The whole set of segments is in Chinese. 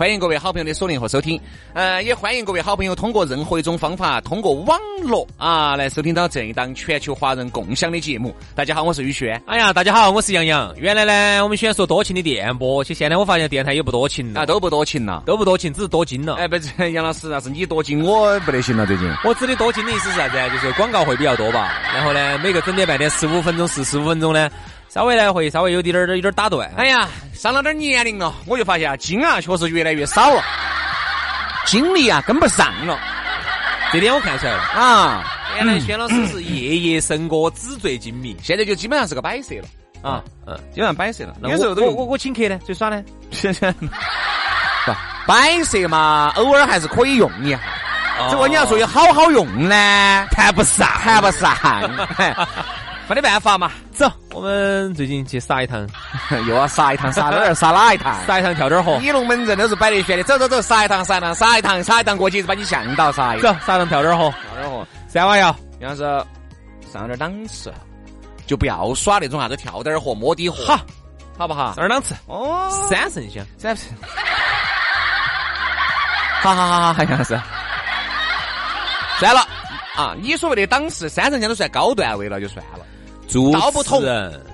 欢迎各位好朋友的锁定和收听，呃，也欢迎各位好朋友通过任何一种方法，通过网络啊来收听到这一档全球华人共享的节目。大家好，我是宇轩。哎呀，大家好，我是杨洋。原来呢，我们喜欢说多情的电波，其实现在我发现电台也不多情了，啊，都不多情了，都不多情，只是多金了。哎，不是，杨老师，那是你多金，我不得行了，最近。我指的多金的意思是啥子？就是广告会比较多吧。然后呢，每个整点半点十五分钟、四十五分钟呢。稍微呢会稍微有点儿有点打断。哎呀，上了点年龄了，我就发现啊，精啊确实越来越少了，精力啊跟不上了。这点我看出来了啊。原来轩老师是夜夜笙歌，纸醉金迷，现在就基本上是个摆设了啊。嗯，基本上摆设了。有时候我我我请客呢，最耍呢。不，摆设嘛，偶尔还是可以用一下。只不过你要说有好好用呢，谈不上，谈不上。没得办法嘛，走，我们最近去撒一趟，又要撒一趟，撒哪儿？撒哪一趟？撒一趟跳点河。你龙门阵都是摆得悬的，走走走，撒一趟，撒一趟，撒一趟，撒一趟过去，把你向导撒一。走，撒一趟跳点河，跳点河。三娃要，要是上点档次，就不要耍那种啥子跳点河、摸底河，好，好不好？上点档次。哦，三圣乡，三圣。好好好好，好像是。算了啊，你所谓的档次，三圣乡都算高段位了，就算了。道不同，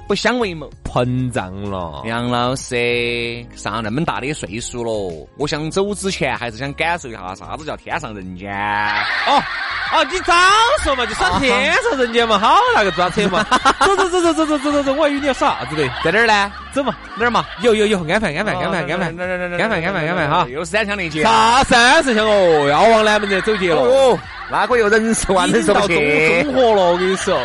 不相为谋，膨胀了。杨老师上那么大的岁数了，我想走之前还是想感受一下啥子叫天上人间。哦哦，你早说嘛，就耍天上人间嘛，好那个抓车嘛。走走走走走走走走走，我还以为你要耍啥子的，在哪儿呢？走嘛，哪儿嘛？有有有，安排安排安排安排安排安排安排哈。又是三枪连接。啥三十枪哦？要往南门这走去了。哦，那个又人是万人受不去。中和了，我跟你说。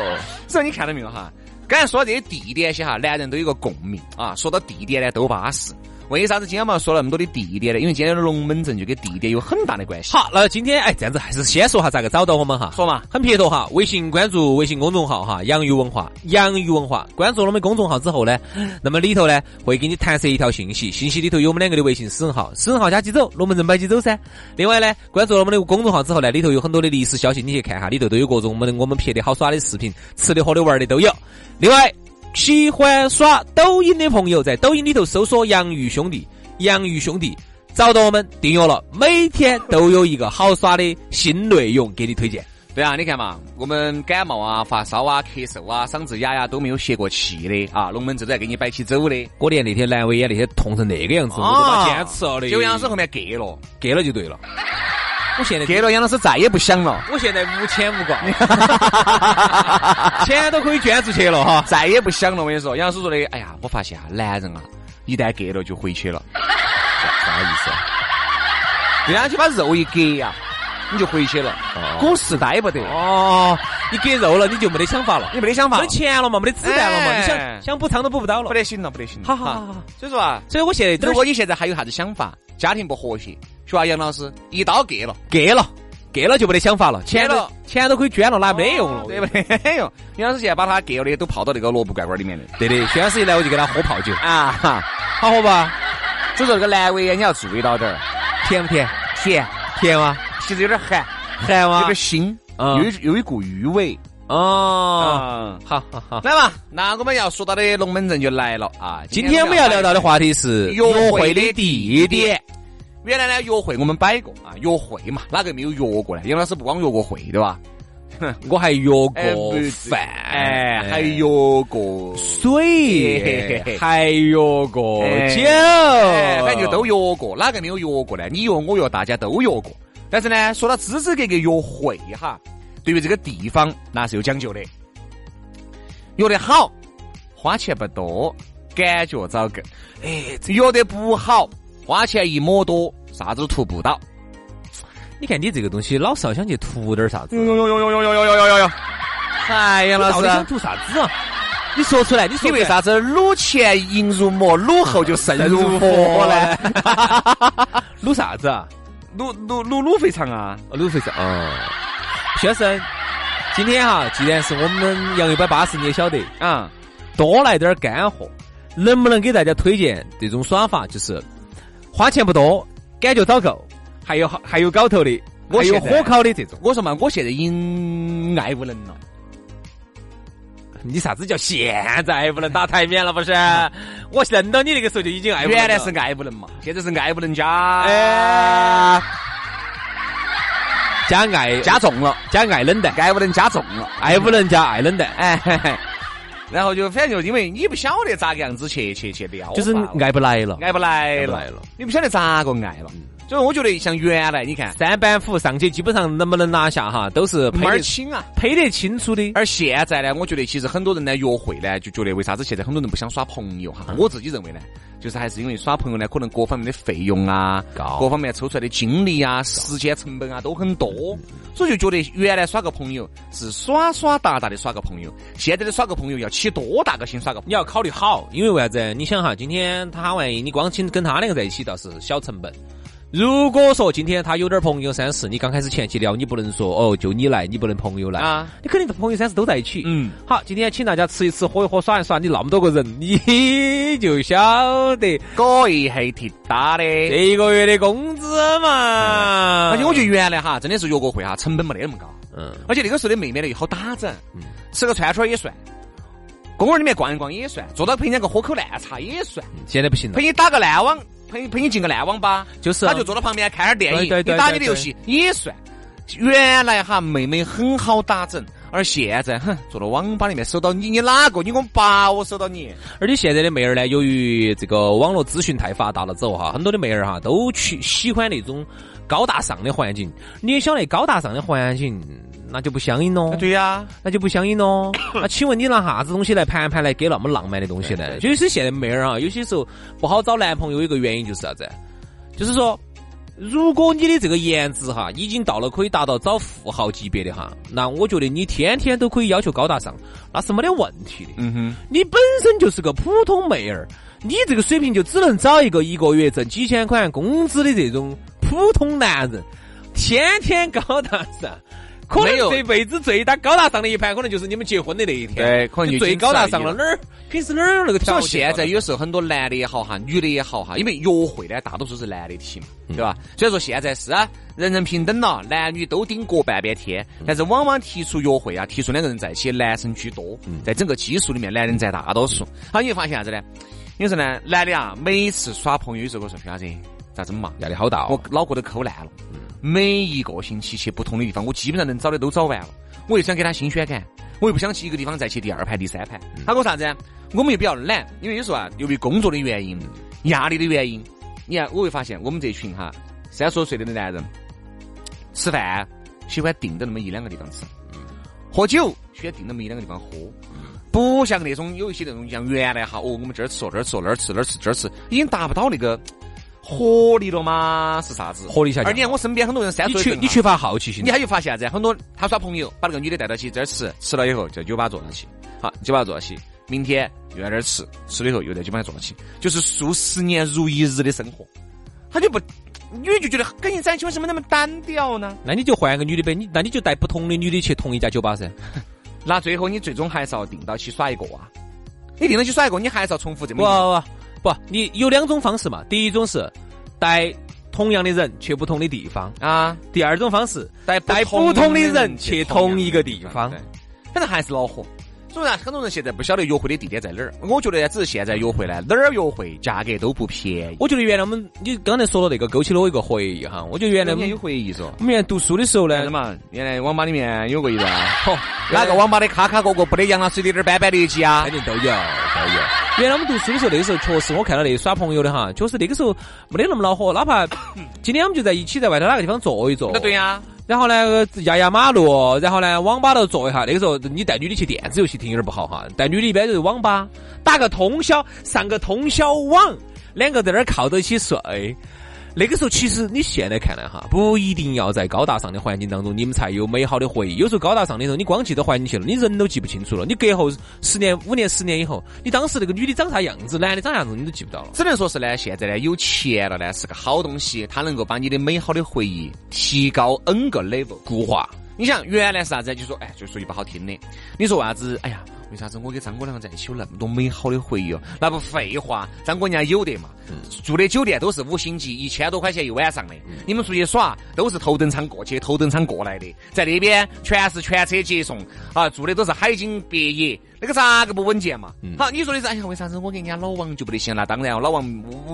所以你看到没有哈？刚才说到这些地点些哈，男人都有个共鸣啊。说到地点呢，都巴适。为啥子今天我们要说那么多的地点呢？因为今天的龙门阵就跟地点有很大的关系。好，那今天哎，这样子还是先说下咋个找到我们哈。说嘛，很撇脱哈。微信关注微信公众号哈，洋芋文化，洋芋文化。关注了我们公众号之后呢，那么里头呢会给你弹射一条信息，信息里头有我们两个的微信私人号，私人号加起走，龙门阵摆起走噻。另外呢，关注了我们的公众号之后呢，里头有很多的历史消息，你去看哈，里头都有各种我们的我们拍的好耍的视频，吃的喝的玩的都有。另外。喜欢耍抖音的朋友，在抖音里头搜索“洋芋兄弟”，洋芋兄弟找到我们订阅了，每天都有一个好耍的新内容给你推荐。对啊，你看嘛，我们感冒啊、发烧啊、咳嗽啊、嗓子哑呀都没有歇过气的啊，龙门阵在给你摆起走的。过年那天阑尾炎那些痛成那个样子，我都把坚持了的。就杨老师后面给了，给了就对了。我现在给了杨老师再也不想了，我现在无牵无挂，钱都可以捐出去了哈，再也不想了。我跟你说，杨老师说的，哎呀，我发现啊，男人啊，一旦给了就回去了，啥意思？对啊，就把肉一割呀，你就回去了，股市待不得。哦，你割肉了，你就没得想法了，你没得想法，没钱了嘛，没得子弹了嘛，你想想补仓都补不到了，不得行了，不得行。好好好好，所以说啊，所以我现在，如果你现在还有啥子想法，家庭不和谐。是吧，杨老师，一刀割了，割了，割了就没得想法了，钱了钱都可以捐了，那没用了，对不对？用。杨老师现在把他割了的都泡到那个萝卜罐罐里面的，对的。薛老师一来我就给他喝泡酒啊，哈好喝吧？所以说这个阑尾炎你要注意到点儿，甜不甜？甜，甜吗？其实有点寒，寒吗？有点腥，又又有一股鱼味。哦，好好好，来吧，那我们要说到的龙门阵就来了啊！今天我们要聊到的话题是约会的地点。原来呢，约会我们摆过啊，约会嘛，哪个没有约过呢？杨老师不光约过会，对吧？我还约过饭，还约过水，还约过酒，反正就都约过。哪个没有约过呢？你约我约，大家都约过。但是呢，说到支支格格约会哈，对于这个地方那是有讲究的。约得好，花钱不多，感觉找够。哎，这约得不好，花钱一抹多，啥子都涂不到。你看你这个东西，老是要想去涂点啥子？哟哟哟哟哟哟哟哟哟哟！哎呀，老到底想师，图啥子啊？你说出来，你说你为？啥子卤前淫如魔，卤后就肾如佛呢？卤啥子啊？卤卤卤卤肥肠啊！卤肥肠。哦，先生，今天哈，既然是我们杨一百八十，你也晓得，啊，多来点儿干货，能不能给大家推荐这种耍法？就是花钱不多，感觉找够，还有还有搞头的，还有我现在火烤的这种。我说嘛，我现在已经爱无能了。你啥子叫现在不能？打台面了？不是，我认到你那个时候就已经爱不能了。原来是爱无能嘛，现在是爱不能加哎。加爱。加重了，加爱冷淡，爱不能加重了。爱不能加爱冷淡，哎，嘿嘿然后就反正就因为你不晓得咋个样子去去去撩，就是爱不来了。爱不来了，来了，你不晓得咋个爱了。所以我觉得像原来你看三板斧上去基本上能不能拿下哈，都是门儿配得清啊。配得清楚的。而现在呢，我觉得其实很多人呢约会呢，就觉得为啥子现在很多人不想耍朋友哈？我自己认为呢，就是还是因为耍朋友呢，可能各方面的费用啊，各方面抽出来的精力啊、时间成本啊都很多，所以就觉得原来耍个朋友是耍耍达达的耍个朋友，现在的耍个朋友要起多大个心耍个朋友？你要考虑好，因为为啥子？你想哈，今天他万一你光请跟他两个在一起，倒是小成本。如果说今天他有点朋友三四，你刚开始前期聊，你不能说哦，就你来，你不能朋友来。啊。你肯定朋友三四都在一起。嗯，好，今天请大家吃一吃，喝一喝，耍一耍，你那么多个人，你就晓得。搞一黑铁打的。这一个月的工资嘛。而且我觉得原来哈，真的是约个会哈，成本没得那么高。嗯，而且那个时候的妹妹呢又好打整，吃个串串也算，公园里面逛一逛也算，坐到陪你两个喝口烂茶也算，现在不行了。陪，你打个烂网，陪陪你进个烂网吧，就是啊他就坐到旁边看点电影，对对对你打你的游戏也算。原来哈妹妹很好打整，而现在哼坐到网吧里面搜到你，你哪个？你给我把我搜到你，而且现在的妹儿呢，由于这个网络资讯太发达了之后哈，很多的妹儿哈都去喜欢那种高大上的环境。你也晓得高大上的环境，那就不相应喽。对呀，那就不相应喽。那 请问你拿啥子东西来盘盘来给那么浪漫的东西呢？就是现在妹儿啊，有些时候不好找男朋友，一个原因就是啥子？就是说，如果你的这个颜值哈已经到了可以达到找富豪级别的哈，那我觉得你天天都可以要求高大上，那是没得问题的。嗯哼，你本身就是个普通妹儿，你这个水平就只能找一个一个月挣几千块钱工资的这种普通男人，天天高大上。可能这辈子最大高大上的一盘，可能就是你们结婚的那一天。对可能就最高大上了，哪儿平时哪儿有那个条件？现在有时候很多男的也好哈，女的也好哈，因为约会呢，大多数是男的提嘛，嗯对吧？所以说现在是啊，人人平等了，男女都顶各半边天，嗯但是往往提出约会啊，提出两个人在一起，男生居多，嗯在整个基数里面，男人占大多数。好，你会发现啥子呢？有时候呢，男的啊，每次耍朋友，有时候我说徐小子咋整嘛？压力好大我哦。脑壳都抠烂了。每一个星期去不同的地方，我基本上能找的都找完了。我又想给他新鲜感，我又不想去一个地方再去第二盘、第三盘。他说啥子？我们又比较懒，因为有时候啊，由于工作的原因、压力的原因，你看我会发现我们这群哈三十多岁的男人，吃饭喜欢定到那么一两个地方吃，喝酒喜欢定那么一两个地方喝。不像那种有一些那种像原来哈，哦，我们这儿吃哦，这儿吃哦，那儿吃那儿吃这儿吃，已经达不到那个活力了吗？是啥子？活力下降而你看我身边很多人三岁你缺乏好奇心你，还有发现啥子？很多他耍朋友，把那个女的带到起这儿吃，吃了以后在酒吧坐到起，好，酒吧坐到起，明天又在这儿吃，吃了以后又在酒吧坐到起，就是数十年如一日的生活，他就不，女的就觉得跟你在一起为什么那么单调呢？那你就换个女的呗，你那你就带不同的女的去同一家酒吧噻。那最后你最终还是要定到起耍一个啊，你定到起耍一个，你还是要重复这么一不不，你有两种方式嘛。第一种是带同样的人去不同的地方，啊，第二种方式带带不同的人去同一个地方。反正还是恼火。所以呢，很多人现在不晓得约会的地点在哪儿。我觉得呢，只是现在约会呢，哪儿约会价格都不便宜。我觉得原来我们你刚才说了那个勾起了我一个回忆哈。我觉得原来我们有回忆说，我们原来读书的时候呢，嘛，原来网吧里面有过一段，嚯哪个网吧的卡卡角角不得杨老师的点儿斑斑的迹啊肯？定都有都有。原来我们读书的时候，那个时候确实我看到那耍朋友的哈，确实那个时候没得那么恼火，哪怕 今天我们就在一起在外头哪个地方坐一坐，那对呀，然后呢压压马路，然后呢网吧头坐一下。那个时候你带女的去电子游戏厅有点不好哈，带女的一般就是网吧打个通宵，上个通宵网，两个在那儿靠到一起睡。那个时候，其实你现在看来哈，不一定要在高大上的环境当中，你们才有美好的回忆。有时候高大上的时候，你光记得环境去了，你人都记不清楚了。你隔后十年、五年、十年以后，你当时那个女的长啥样子，男的长啥样子，你都记不到了。只能说是呢，现在呢有钱了呢是个好东西，它能够把你的美好的回忆提高 N 个 level 固化。你想原来是啥子？就说哎，就说句不好听的，你说为啥子？哎呀。为啥子我跟张哥两个在一起有那么多美好的回忆哦？那不废话，张哥人家有的嘛，住的酒店都是五星级，一千多块钱一晚上的。你们出去耍都是头等舱过去，头等舱过来的，在那边全是全车接送啊，住的都是海景别野。那个咋个不稳健嘛？好，你说的是哎呀，为啥子我跟人家老王就不得行？那当然，老王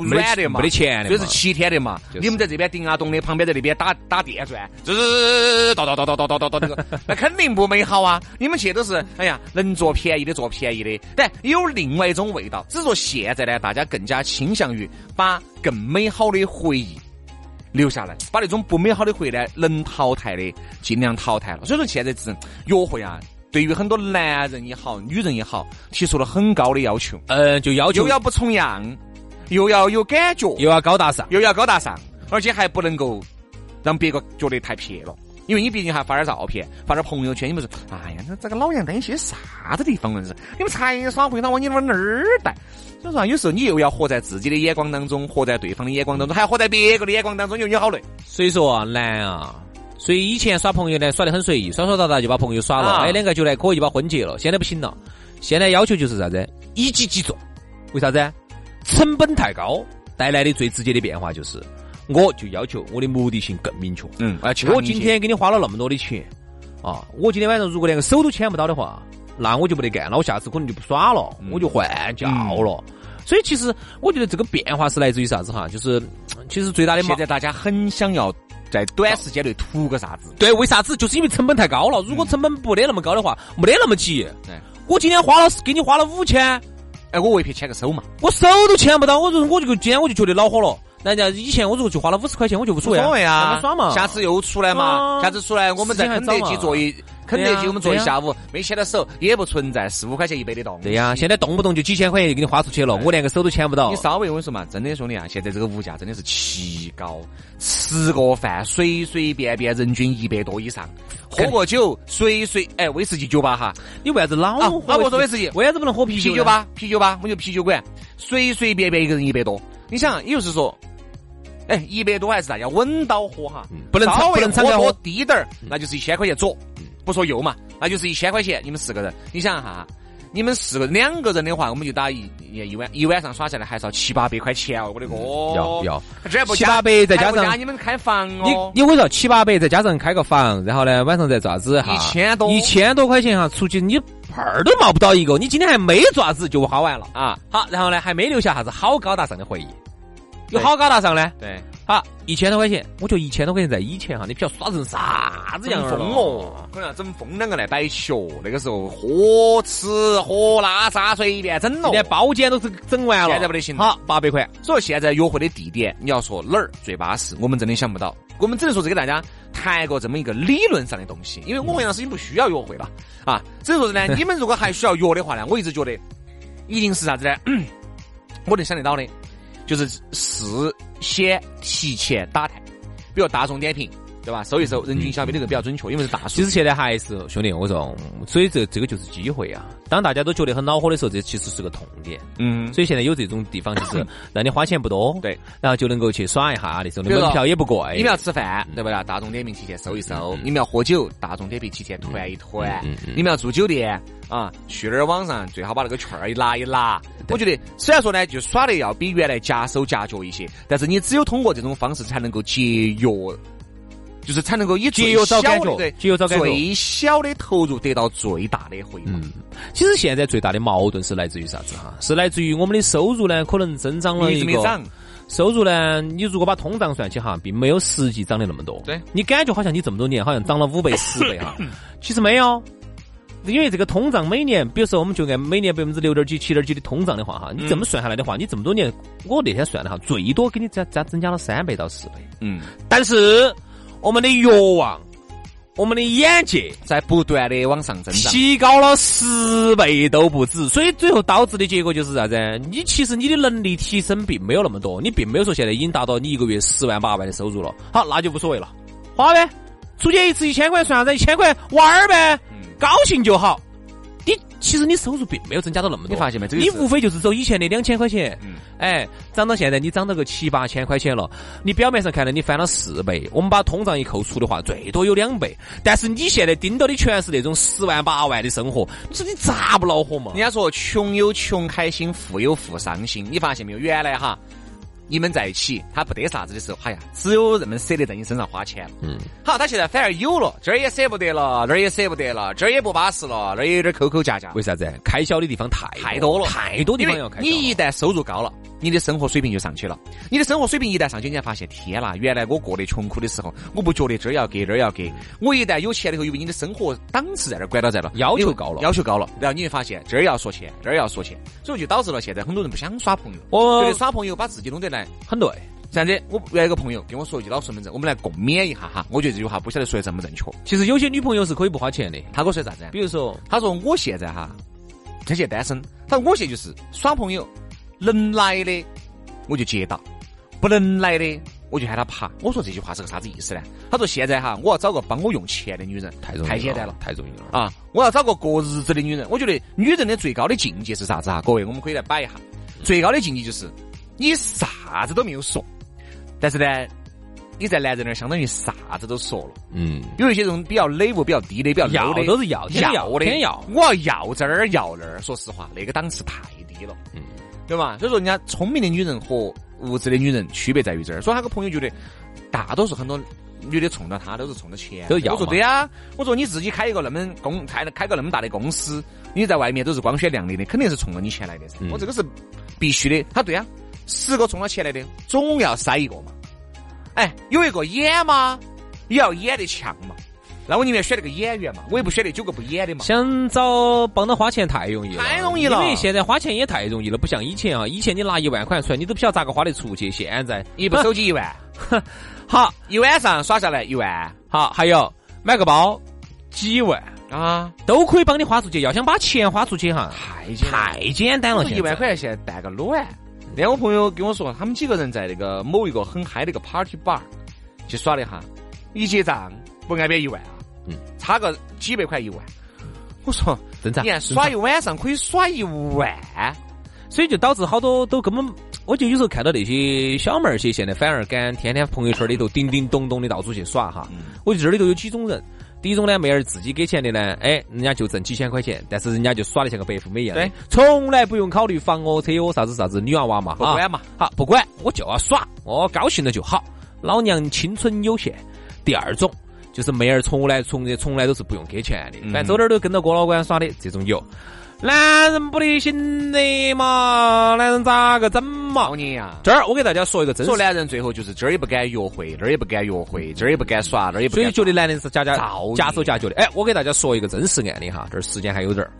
软的嘛，没得钱的，就是七天的嘛。你们在这边顶啊咚的，旁边在那边打打电钻，就是叨叨叨叨叨叨叨叨这个，那肯定不美好啊！你们去都是哎呀，能坐便宜的做便宜的，但有另外一种味道。只是说现在呢，大家更加倾向于把更美好的回忆留下来，把那种不美好的回忆呢，能淘汰的尽量淘汰了。所以说现在是约会啊。对于很多男人也好，女人也好，提出了很高的要求。呃，就要求又要不重样，又要有感觉，又要高大上，又要高大上，而且还不能够让别个觉得太撇了。因为你毕竟还发点照片，发点朋友圈，你们说？哎呀，那这个老杨担心啥子地方？是？你们才耍回他往你往那儿带？所以说，有时候你又要活在自己的眼光当中，活在对方的眼光当中，还要活在别个的眼光当中，就你好累。所以说啊，难啊。所以以前耍朋友呢，耍得很随意，耍耍打打就把朋友耍了，哎，两个就来可以就把婚结了。现在不行了，现在要求就是啥子？一击即中。为啥子？成本太高，带来的最直接的变化就是，我就要求我的目的性更明确。嗯，我今天给你花了那么多的钱啊，我今天晚上如果连个手都牵不到的话，那我就不得干了，我下次可能就不耍了，我就换教了。所以其实我觉得这个变化是来自于啥子哈？就是其实最大的现在大家很想要。在短时间内图个啥子？对，为啥子？就是因为成本太高了。如果成本不得那么高的话，没得那么急。我今天花了，给你花了五千，哎，我未必牵个手嘛，我手都牵不到。我说，我就今天我就觉得恼火了。人家以前我如果就花了五十块钱，我就无所谓啊，耍嘛。下次又出来嘛，下次出来我们在肯德基坐一。肯德基我们坐一下午，没牵到手，也不存在四五块钱一杯的动对呀，现在动不动就几千块钱就给你花出去了，我连个手都牵不到。你稍微我跟你说嘛，真的兄弟啊，现在这个物价真的是奇高，吃个饭随随便便人均一百多以上，喝个酒随随哎威士忌酒吧哈，你为啥子老喝不说威士忌？为啥子不能喝啤酒？啤酒吧，啤酒吧，我就啤酒馆，随随便便一个人一百多。你想，也就是说，哎，一百多还是大家稳到喝哈，不能超，不能超喝低点儿，那就是一千块钱左。不说右嘛，那就是一千块钱。你们四个人，你想哈，你们四个两个人的话，我们就打一一晚一晚上耍下来，还是要七八百块钱哦。我的哥，要要，这不七八百再加上你们开房哦。你你我说七八百再加上开个房，然后呢晚上再咋子哈？一千多，一千多块钱哈，出去你泡儿都冒不到一个。你今天还没爪子就花完了啊？好，然后呢还没留下啥子好高大上的回忆。有好高大上呢？对，好一千多块钱，我觉得一千多块钱在以前哈，你不要耍成啥子样疯哦，可能要整疯两个来摆起哦。那个时候喝吃喝拉撒随便整了，连包间都是整完了，现在不得行。好，八百块。所以现在约会的地点，你要说哪儿最巴适，我们真的想不到。我们只能说是给大家谈个这么一个理论上的东西，因为我们杨老师已经不需要约会了啊。只能说呢，你们如果还需要约的话呢，我一直觉得一定是啥子呢？我能想得到的。就是事先提前打探，比如大众点评，对吧？搜一搜人均消费这个比较准确，因为是大数。其实现在还是兄弟，我说，所以这这个就是机会啊。当大家都觉得很恼火的时候，这其实是个痛点。嗯。所以现在有这种地方，就是 让你花钱不多，对，然后就能够去耍一下那时候，门票也不贵。你们要吃饭，对不对？大众点评提前搜一搜；你们要喝酒，大众点评提前团一团；你们要住酒店。啊，去那儿网上最好把那个券儿一拿一拿。我觉得虽然说呢，就耍的要比原来夹手夹脚一些，但是你只有通过这种方式才能够节约，就是才能够以节约找感觉，节约找感觉，最小的投入得到最大的回报。其实现在最大的矛盾是来自于啥子哈？是来自于我们的收入呢，可能增长了一个收入呢，你如果把通胀算起哈，并没有实际涨的那么多。对你感觉好像你这么多年好像涨了五倍十倍哈，其实没有。因为这个通胀每年，比如说我们就按每年百分之六点几、七点几的通胀的话，哈，你这么算下来的话，你这么多年，我那天算的哈，最多给你加加增加了三倍到四倍。嗯。但是我们的欲望我们的眼界在不断的往上增长。提高了十倍都不止，所以最后导致的结果就是啥子？你其实你的能力提升并没有那么多，你并没有说现在已经达到你一个月十万八万的收入了。好，那就无所谓了，花呗，出去一次一千块算啥子？一千块玩儿呗，高兴就好。你其实你收入并没有增加到那么多，你发现没？这个你无非就是走以前的两千块钱，嗯哎，涨到现在你涨到个七八千块钱了，你表面上看来你翻了四倍，我们把通胀一扣除的话，最多有两倍，但是你现在盯到的全是那种十万八万的生活，你说你咋不恼火嘛人？家说穷有穷开心，富有富伤心。你发现没有？原来哈，你们在一起，他不得啥子的时候，哎呀，只有那么舍得在你身上花钱了。嗯，好，他现在反而有了，这儿也舍不得了，那儿也舍不得了，这儿也不巴适了，那儿也有点抠抠夹夹。为啥子？开销的地方太太多了，太多地方要开销。你一旦收入高了，你的生活水平就上去了。你的生活水平一旦上去，你才发现，天啦，原来我过得穷苦的时候，我不觉得这儿要给那儿要给。我一旦有钱了以后，因为你的生活档次在那儿管到在了，要求高了要求高了，然后你会发现这儿要说钱，这儿要说钱，所以就导致了现在很多人不想耍朋友，我觉得耍朋友把自己弄得来。很对，这样子，我原来一个朋友跟我说一句老实门子，我们来共勉一下哈。我觉得这句话不晓得说的正不正确。其实有些女朋友是可以不花钱的，他跟我说啥子？比如说他说我现在哈，他现在单身，他说我现在就是耍朋友，能来的我就接到，不能来的我就喊他爬。我说这句话是个啥子意思呢？他说现在哈，我要找个帮我用钱的女人，太容易太简单了。太容易了。啊！我要找个过日子的女人。我觉得女人的最高的境界是啥子哈？各位，我们可以来摆一下。最高的境界就是你啥子都没有说，但是呢，你在男人那儿相当于啥子都说了。嗯，有一些这种比较 level 比较低的、比较 low 的，都是要天要的，我要要这儿要那儿。说实话，那个档次太低了，嗯，对吧？所以说，人家聪明的女人和无知的女人区别在于这儿。所以他个朋友觉得，大多数很多女的冲到他都是冲着钱。我说都要嘛对呀，我说你自己开一个那么公开开个那么大的公司，你在外面都是光鲜亮丽的，肯定是冲着你钱来的噻。嗯我这个是必须的。他对呀，十个冲到钱来的，总要塞一个嘛。哎，有一个演嘛？也要演得强嘛。那我宁愿选那个演员嘛，我也不选那九个不演的嘛。想找帮他花钱太容易了，太容易了因为现在花钱也太容易了，不像以前啊，以前你拿一万块出来，你都不晓得咋个花得出去。现在 一部手机一万，好一晚上耍下来一万好，还有买个包几万啊，都可以帮你花出去。要想把钱花出去哈，太简单了太简单了。一万块钱现在办个卵。那天我朋友跟我说，他们几个人在那个某一个很嗨的一个 party bar 去耍了一下，一结账不挨边一万啊，嗯，差个几百块一万。我说，正常你看耍一晚上可以耍一万，所以就导致好多都根本，我就有时候看到那些小妹儿些，现在反而敢天天朋友圈里头叮叮咚咚的到处去耍哈。我觉得这里头有几种人，第一种呢，妹儿自己给钱的呢，哎，人家就挣几千块钱，但是人家就耍的像个白富美一样对，从来不用考虑房哦、车哦、啥子啥子女娃娃嘛，不管嘛啊，好不管，我就要耍，我高兴了就好。老娘青春有限。第二种就是妹儿从来从从来都是不用给钱的，反正走哪儿都跟着郭老倌耍的这种有。男人不得行的嘛，男人咋个整嘛造？孽呀！这儿我给大家说一个真实，说男人最后就是这儿也不敢约会，那儿也不敢约会，这儿也不敢耍，那儿也不敢。所以觉得男人是假假造假手假脚的。哎，我给大家说一个真实案例哈，这儿时间还有点儿，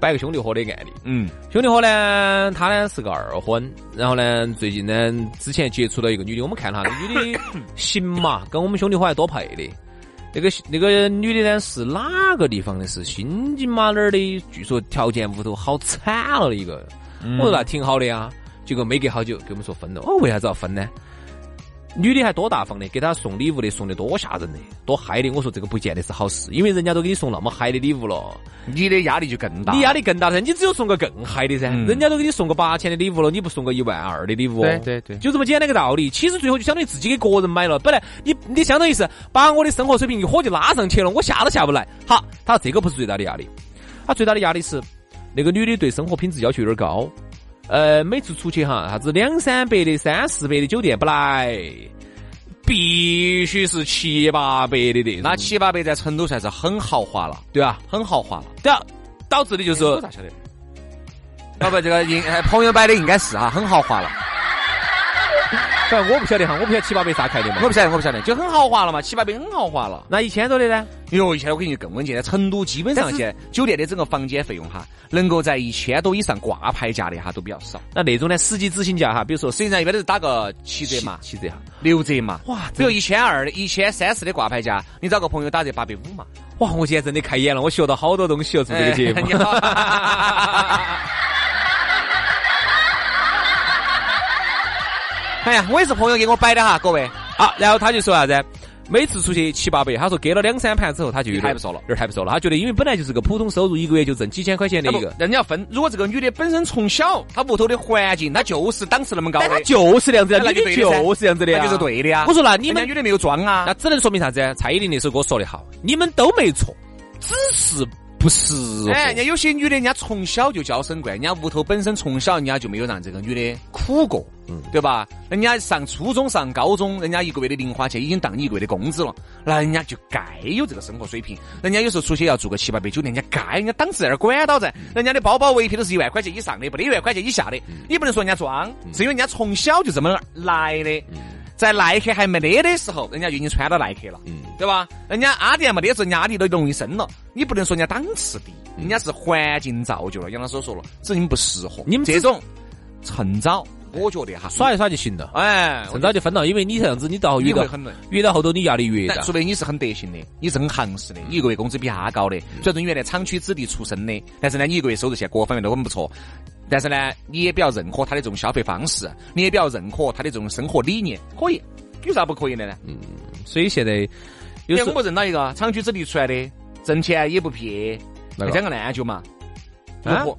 摆个兄弟伙的案例。嗯，兄弟伙呢，他呢是个二婚，然后呢，最近呢，之前接触到一个女的，我们看哈，那女的 行嘛，跟我们兄弟伙还多配的。那个那个女的呢是哪个地方的？是新津马那儿的？据说条件屋头好惨了的一个。我说那挺好的呀，结果没隔好久给我们说分了。哦，为啥子要分呢？女的还多大方的，给他送礼物的送的多吓人的，多嗨的。我说这个不见得是好事，因为人家都给你送那么嗨的礼物了，你的压力就更大。你压力更大噻，你只有送个更嗨的噻，嗯人家都给你送个八千的礼物了，你不送个一万二的礼物、哦？对对对就这么简单个道理。其实最后就相当于自己给个人买了，本来你你相当于是把我的生活水平一火就拉上去了，我下都下不来。好，他说这个不是最大的压力，他最大的压力是那个女的对生活品质要求有点高，呃，每次出去哈，啥子两三百的、三四百的酒店不来，必须是七八百的的那七八百在成都算是很豪华了，对吧？很豪华了。对啊，导致的就是 我咋晓得？要不这个应哎朋友摆的应该是哈，很豪华了。反正我不晓得哈，我不晓得七八百咋开的嘛。我不晓得，我不晓得，就很豪华了嘛，七八百很豪华了。那一千多的呢？哟，一千我跟你更稳健，在成都基本上现在酒店的整个房间费用哈，能够在一千多以上挂牌价的哈都比较少。那那种呢，实际执行价哈，比如说实际上一般都是打个七折嘛。七折哈。六折嘛。哇比如一千二、一千三四的挂牌价，你找个朋友打折八百五嘛。哇，我今天真的开眼了，我学到好多东西哦，做这个节目。哎 哎呀，我也是朋友给我摆的哈，各位。啊，然后他就说啥子？每次出去七八百，他说给了两三盘之后，他就有点太不说了有点太不说了。他觉得，因为本来就是个普通收入，一个月就挣几千块钱的一个，人家要分。如果这个女的本身从小她屋头的环境，她就是档次那么高的，他就是这样子的，那就你就是这样子的呀，那就是对的呀。我说那你们女的没有装啊那，只能说明啥子？蔡依林那首歌说的好，你们都没错，只是不适合。哎，人家有些女的，人家从小就娇生惯，人家屋头本身从小人家就没有让这个女的苦过，嗯对吧？人家上初中、上高中，人家一个月的零花钱已经当你一个月的工资了，那人家就该有这个生活水平。人家有时候出去要住个七八百酒店，人家该，人家档次在那儿管到在，人家的包包围皮都是一万块钱以上的，不得一万块钱以下的，你不能说人家装，是因为人家从小就这么来的。在耐克还没得的时候，人家就已经穿到耐克了，对吧？人家阿迪还没得时候，人家阿迪都容易升了。你不能说人家档次低，人家是环境造就了。杨老师说了，只是你们不适合。你们这种趁早，我觉得哈，耍一耍就行了，哎，趁早就分了，因为你这样子，你到越到你会很累。越到后头，你压力越大但除。非你是很德行的，你是很行实的，你一个月工资比他高的，嗯虽然说你原来厂区子弟出身的，但是呢，你一个月收入现在各方面都很不错。但是呢，你也比较认可他的这种消费方式，你也比较认可他的这种生活理念，可以，有啥不可以的呢？嗯所以现在有因为我们认到一个厂区子弟出来的，挣钱也不撇，那个讲个烂就嘛，啊如果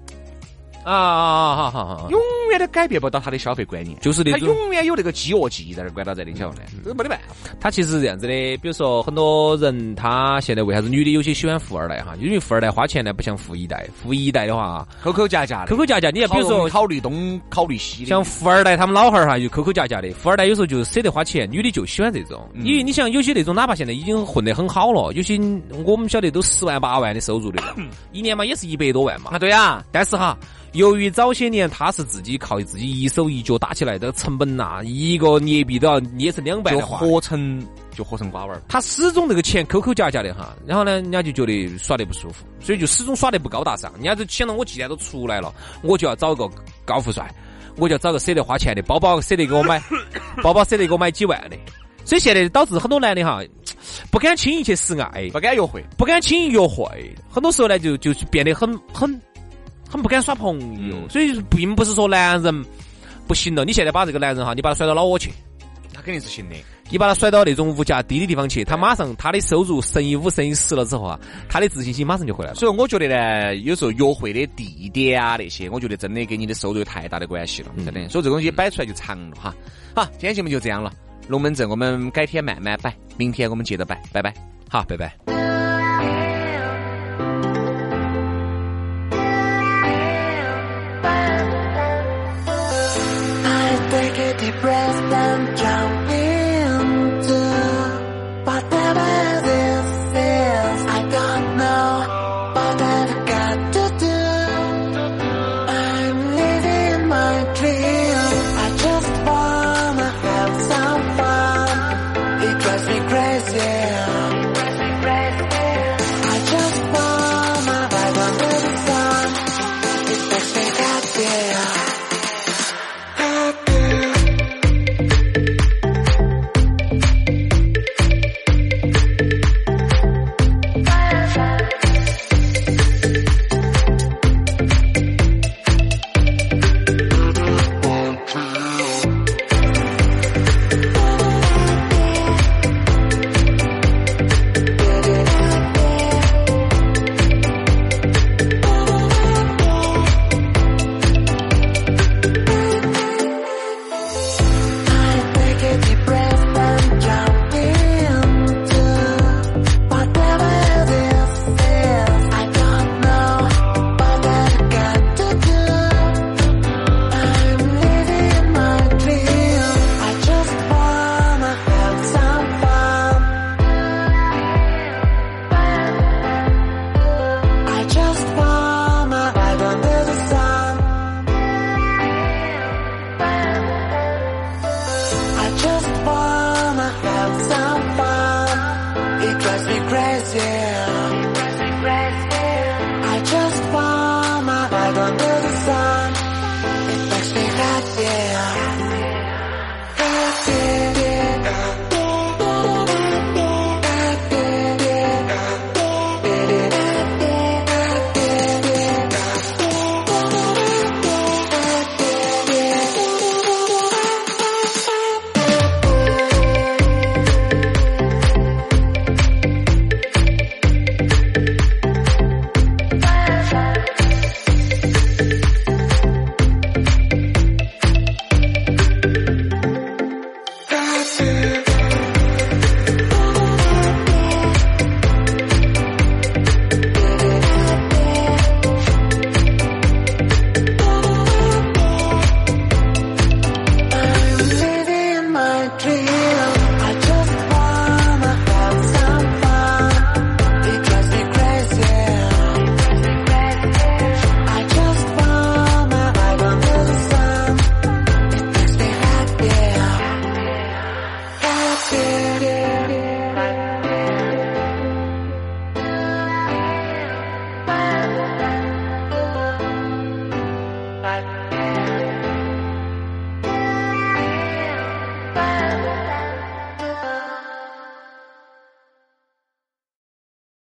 啊啊好好好，永远都改变不到他的消费观念，就是那种永远有那个饥饿记忆在那儿关到在里，晓得吗？这没得办法。他其实是这样子的，比如说很多人他现在为啥子女的有些喜欢富二代哈？因为富二代花钱呢不像富一代，富一代的话抠抠夹夹的，抠抠夹夹，你要比如说考虑东考虑西的，像富二代他们老汉儿哈就抠抠夹夹的，富二代有时候就舍得花钱，女的就喜欢这种。嗯因为你想有些那种哪怕现在已经混得很好了，有些我们晓得都十万八万的收入的了，一年嘛也是一百多万嘛啊，。对呀，但是哈，由于早些年他是自己靠自己一手一脚打起来的，成本呐、一个捏币都要捏成两百就的话，合成就合成瓜娃儿。他始终这个钱抠抠夹夹的哈，然后呢，人家就觉得耍得不舒服，所以就始终耍得不高大上。人家就想到我既然都出来了，我就要找个高富帅，我就要找个舍得花钱的，包包舍得给我买，包包舍得给我买几万的。所以现在导致很多男的哈，不敢轻易去示爱，不敢约会，不敢轻易约会，很多时候呢就就变得很很很不敢耍朋友。嗯所以并不是说男人不行了，你现在把这个男人哈，你把他甩到老窝去，他肯定是行的。你把他甩到那种物价低的地方去，他马上他的收入乘以五、乘以十了之后啊，他的自信心马上就回来了。所以我觉得呢，有时候约会的地点啊那些，我觉得真的跟你的收入有太大的关系了，真的。所以这个东西摆出来就长了哈。好，今天节目就这样了，龙门阵我们改天慢慢摆，明天我们接着摆，拜拜。好，拜拜。